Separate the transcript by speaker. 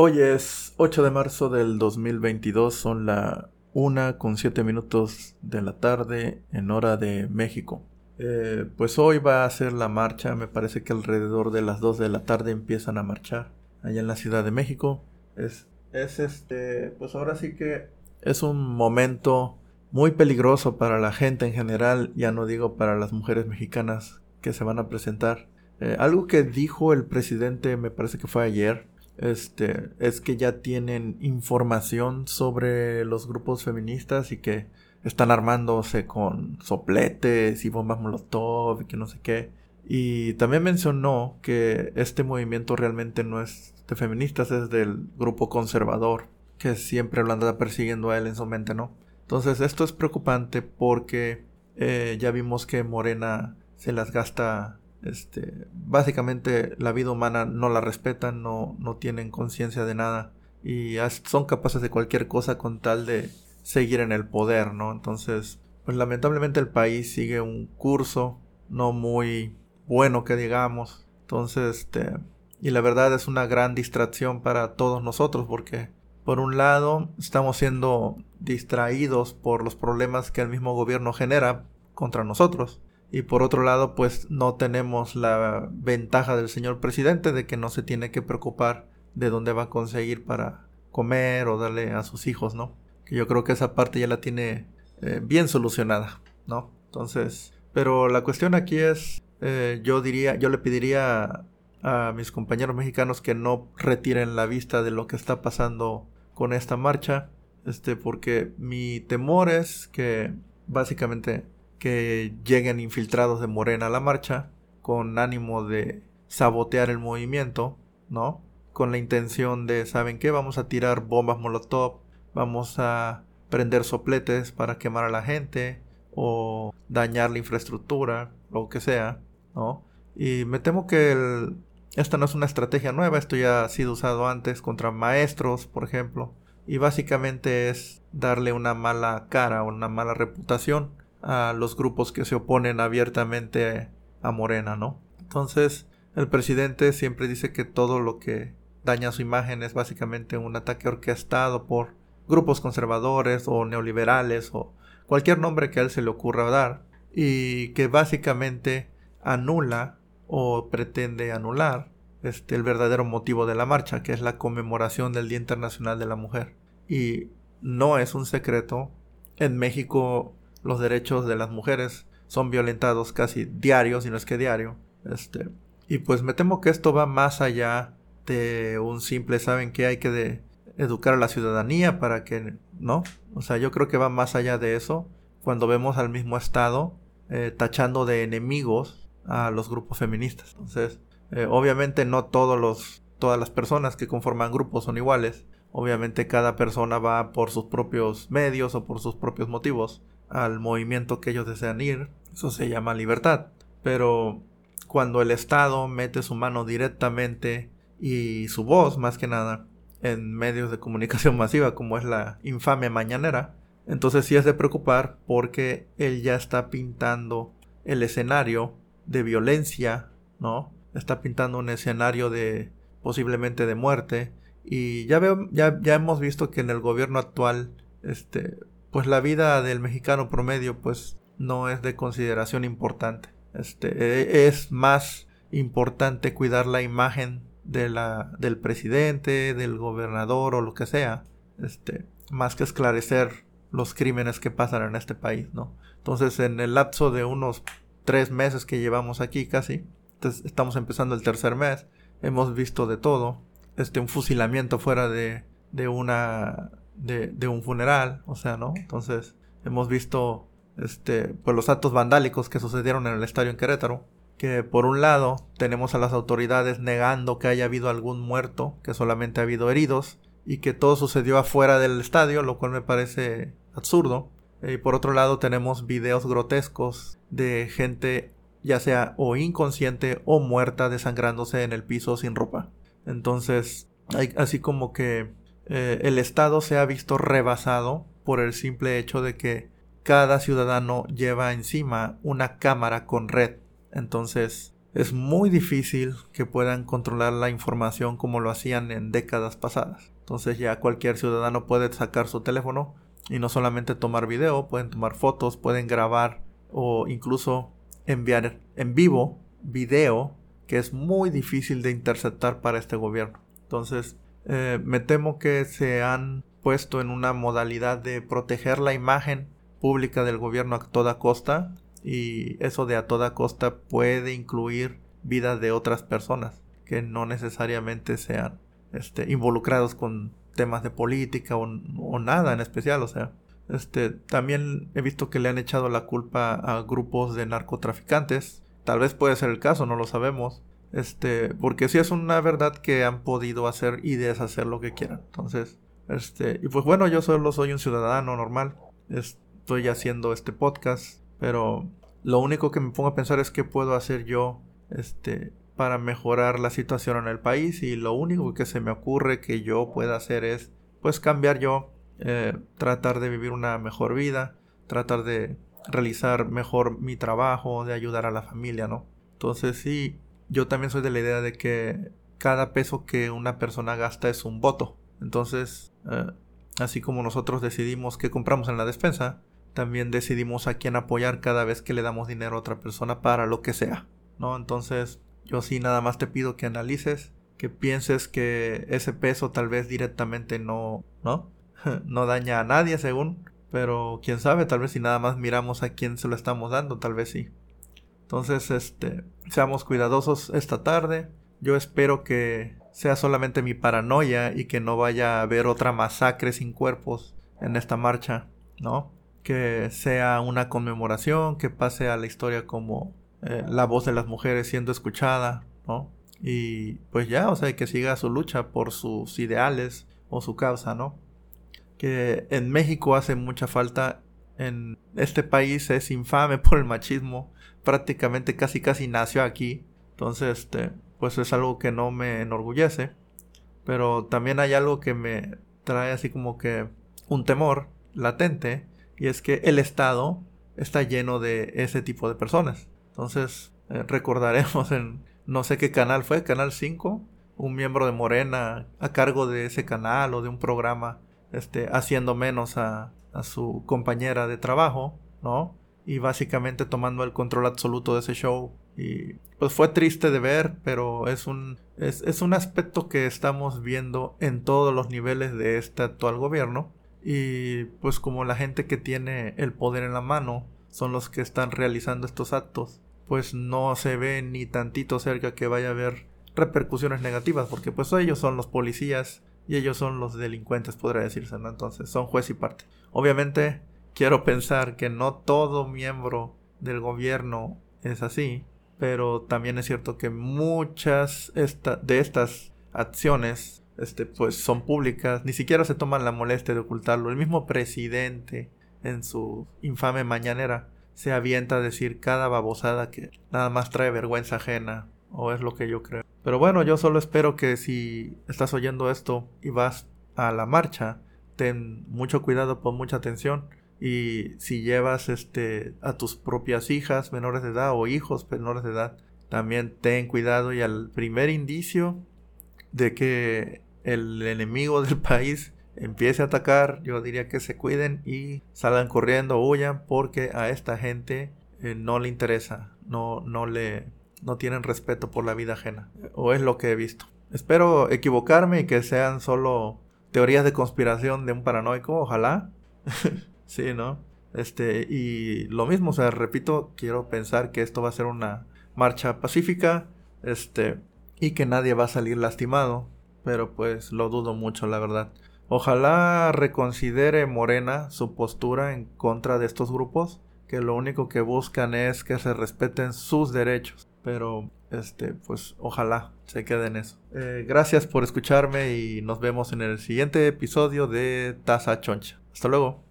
Speaker 1: Hoy es 8 de marzo del 2022, son la 1 con 7 minutos de la tarde en hora de México. Eh, pues hoy va a ser la marcha, me parece que alrededor de las 2 de la tarde empiezan a marchar allá en la Ciudad de México. Es, es este, pues ahora sí que es un momento muy peligroso para la gente en general, ya no digo para las mujeres mexicanas que se van a presentar. Eh, algo que dijo el presidente, me parece que fue ayer, este, es que ya tienen información sobre los grupos feministas y que están armándose con sopletes y bombas molotov y que no sé qué. Y también mencionó que este movimiento realmente no es de feministas, es del grupo conservador, que siempre lo anda persiguiendo a él en su mente, ¿no? Entonces esto es preocupante porque eh, ya vimos que Morena se las gasta, este, básicamente la vida humana no la respetan, no, no tienen conciencia de nada y son capaces de cualquier cosa con tal de seguir en el poder, ¿no? Entonces, pues lamentablemente el país sigue un curso no muy bueno que digamos. Entonces, este, y la verdad es una gran distracción para todos nosotros porque por un lado, estamos siendo distraídos por los problemas que el mismo gobierno genera contra nosotros. Y por otro lado, pues no tenemos la ventaja del señor presidente de que no se tiene que preocupar de dónde va a conseguir para comer o darle a sus hijos, ¿no? Que yo creo que esa parte ya la tiene eh, bien solucionada, ¿no? Entonces, pero la cuestión aquí es, eh, yo diría, yo le pediría a mis compañeros mexicanos que no retiren la vista de lo que está pasando con esta marcha, este, porque mi temor es que básicamente que lleguen infiltrados de Morena a la marcha con ánimo de sabotear el movimiento, ¿no? Con la intención de, ¿saben qué? Vamos a tirar bombas molotov, vamos a prender sopletes para quemar a la gente o dañar la infraestructura, lo que sea, ¿no? Y me temo que el, esta no es una estrategia nueva, esto ya ha sido usado antes contra maestros, por ejemplo, y básicamente es darle una mala cara o una mala reputación a los grupos que se oponen abiertamente a Morena, ¿no? Entonces, el presidente siempre dice que todo lo que daña su imagen es básicamente un ataque orquestado por grupos conservadores o neoliberales o cualquier nombre que a él se le ocurra dar y que básicamente anula o pretende anular este, el verdadero motivo de la marcha, que es la conmemoración del Día Internacional de la Mujer. Y no es un secreto, en México los derechos de las mujeres son violentados casi diario, si no es que diario. Este, y pues me temo que esto va más allá de un simple, saben que hay que educar a la ciudadanía para que, ¿no? O sea, yo creo que va más allá de eso cuando vemos al mismo Estado eh, tachando de enemigos a los grupos feministas. Entonces, eh, obviamente no todos los, todas las personas que conforman grupos son iguales. Obviamente cada persona va por sus propios medios o por sus propios motivos al movimiento que ellos desean ir. Eso se llama libertad. Pero cuando el Estado mete su mano directamente y su voz más que nada en medios de comunicación masiva como es la infame mañanera, entonces sí es de preocupar porque él ya está pintando el escenario de violencia, ¿no? Está pintando un escenario de posiblemente de muerte y ya veo ya, ya hemos visto que en el gobierno actual este pues la vida del mexicano promedio pues no es de consideración importante. Este e, es más importante cuidar la imagen de la, del presidente, del gobernador o lo que sea, este, más que esclarecer los crímenes que pasan en este país, ¿no? Entonces, en el lapso de unos tres meses que llevamos aquí casi. Estamos empezando el tercer mes. Hemos visto de todo. Este, un fusilamiento fuera de, de una, de, un funeral. O sea, ¿no? Entonces, hemos visto, este, pues los actos vandálicos que sucedieron en el estadio en Querétaro. Que por un lado tenemos a las autoridades negando que haya habido algún muerto, que solamente ha habido heridos, y que todo sucedió afuera del estadio, lo cual me parece absurdo. Y por otro lado tenemos videos grotescos de gente ya sea o inconsciente o muerta desangrándose en el piso sin ropa. Entonces, hay, así como que eh, el Estado se ha visto rebasado por el simple hecho de que cada ciudadano lleva encima una cámara con red. Entonces, es muy difícil que puedan controlar la información como lo hacían en décadas pasadas. Entonces ya cualquier ciudadano puede sacar su teléfono y no solamente tomar video, pueden tomar fotos, pueden grabar o incluso enviar en vivo video que es muy difícil de interceptar para este gobierno. Entonces eh, me temo que se han puesto en una modalidad de proteger la imagen pública del gobierno a toda costa y eso de a toda costa puede incluir vidas de otras personas que no necesariamente sean este, involucrados con temas de política o, nada en especial, o sea, este, también he visto que le han echado la culpa a grupos de narcotraficantes, tal vez puede ser el caso, no lo sabemos, este, porque si es una verdad que han podido hacer y deshacer lo que quieran, entonces, este, y pues bueno, yo solo soy un ciudadano normal, estoy haciendo este podcast, pero lo único que me pongo a pensar es qué puedo hacer yo, este, para mejorar la situación en el país. Y lo único que se me ocurre que yo pueda hacer es pues cambiar yo, eh, tratar de vivir una mejor vida, tratar de realizar mejor mi trabajo, de ayudar a la familia, ¿no? Entonces sí, yo también soy de la idea de que cada peso que una persona gasta es un voto. Entonces, eh, así como nosotros decidimos qué compramos en la despensa, también decidimos a quién apoyar cada vez que le damos dinero a otra persona para lo que sea, ¿no? Entonces, yo sí nada más te pido que analices, que pienses que ese peso tal vez directamente no, ¿no? no daña a nadie según, pero quién sabe, tal vez si nada más miramos a quién se lo estamos dando, tal vez sí. Entonces, este, seamos cuidadosos esta tarde. Yo espero que sea solamente mi paranoia y que no vaya a haber otra masacre sin cuerpos en esta marcha, ¿no? Que sea una conmemoración, que pase a la historia como eh, la voz de las mujeres siendo escuchada, ¿no? Y pues ya, o sea, que siga su lucha por sus ideales o su causa, ¿no? Que en México hace mucha falta, en este país es infame por el machismo, prácticamente casi casi nació aquí, entonces, este, pues es algo que no me enorgullece, pero también hay algo que me trae así como que un temor latente, y es que el Estado está lleno de ese tipo de personas. Entonces, eh, recordaremos en no sé qué canal fue, Canal 5, un miembro de Morena a cargo de ese canal o de un programa, este, haciendo menos a, a su compañera de trabajo, ¿no? Y básicamente tomando el control absoluto de ese show. Y pues fue triste de ver, pero es un, es, es un aspecto que estamos viendo en todos los niveles de este actual gobierno. Y pues como la gente que tiene el poder en la mano son los que están realizando estos actos, pues no se ve ni tantito cerca que vaya a haber repercusiones negativas, porque pues ellos son los policías y ellos son los delincuentes, podría decirse, ¿no? Entonces son juez y parte. Obviamente quiero pensar que no todo miembro del gobierno es así, pero también es cierto que muchas de estas acciones este, pues son públicas, ni siquiera se toman la molestia de ocultarlo. El mismo presidente en su infame mañanera se avienta a decir cada babosada que nada más trae vergüenza ajena, o es lo que yo creo. Pero bueno, yo solo espero que si estás oyendo esto y vas a la marcha, ten mucho cuidado, pon mucha atención. Y si llevas este a tus propias hijas menores de edad o hijos menores de edad, también ten cuidado y al primer indicio de que el enemigo del país empiece a atacar, yo diría que se cuiden y salgan corriendo, huyan, porque a esta gente eh, no le interesa, no, no le, no tienen respeto por la vida ajena, o es lo que he visto. Espero equivocarme y que sean solo teorías de conspiración de un paranoico, ojalá. sí, ¿no? Este, y lo mismo, o sea, repito, quiero pensar que esto va a ser una marcha pacífica, este, y que nadie va a salir lastimado, pero pues lo dudo mucho, la verdad. Ojalá reconsidere Morena su postura en contra de estos grupos, que lo único que buscan es que se respeten sus derechos. Pero, este, pues ojalá se quede en eso. Eh, gracias por escucharme y nos vemos en el siguiente episodio de Taza Choncha. Hasta luego.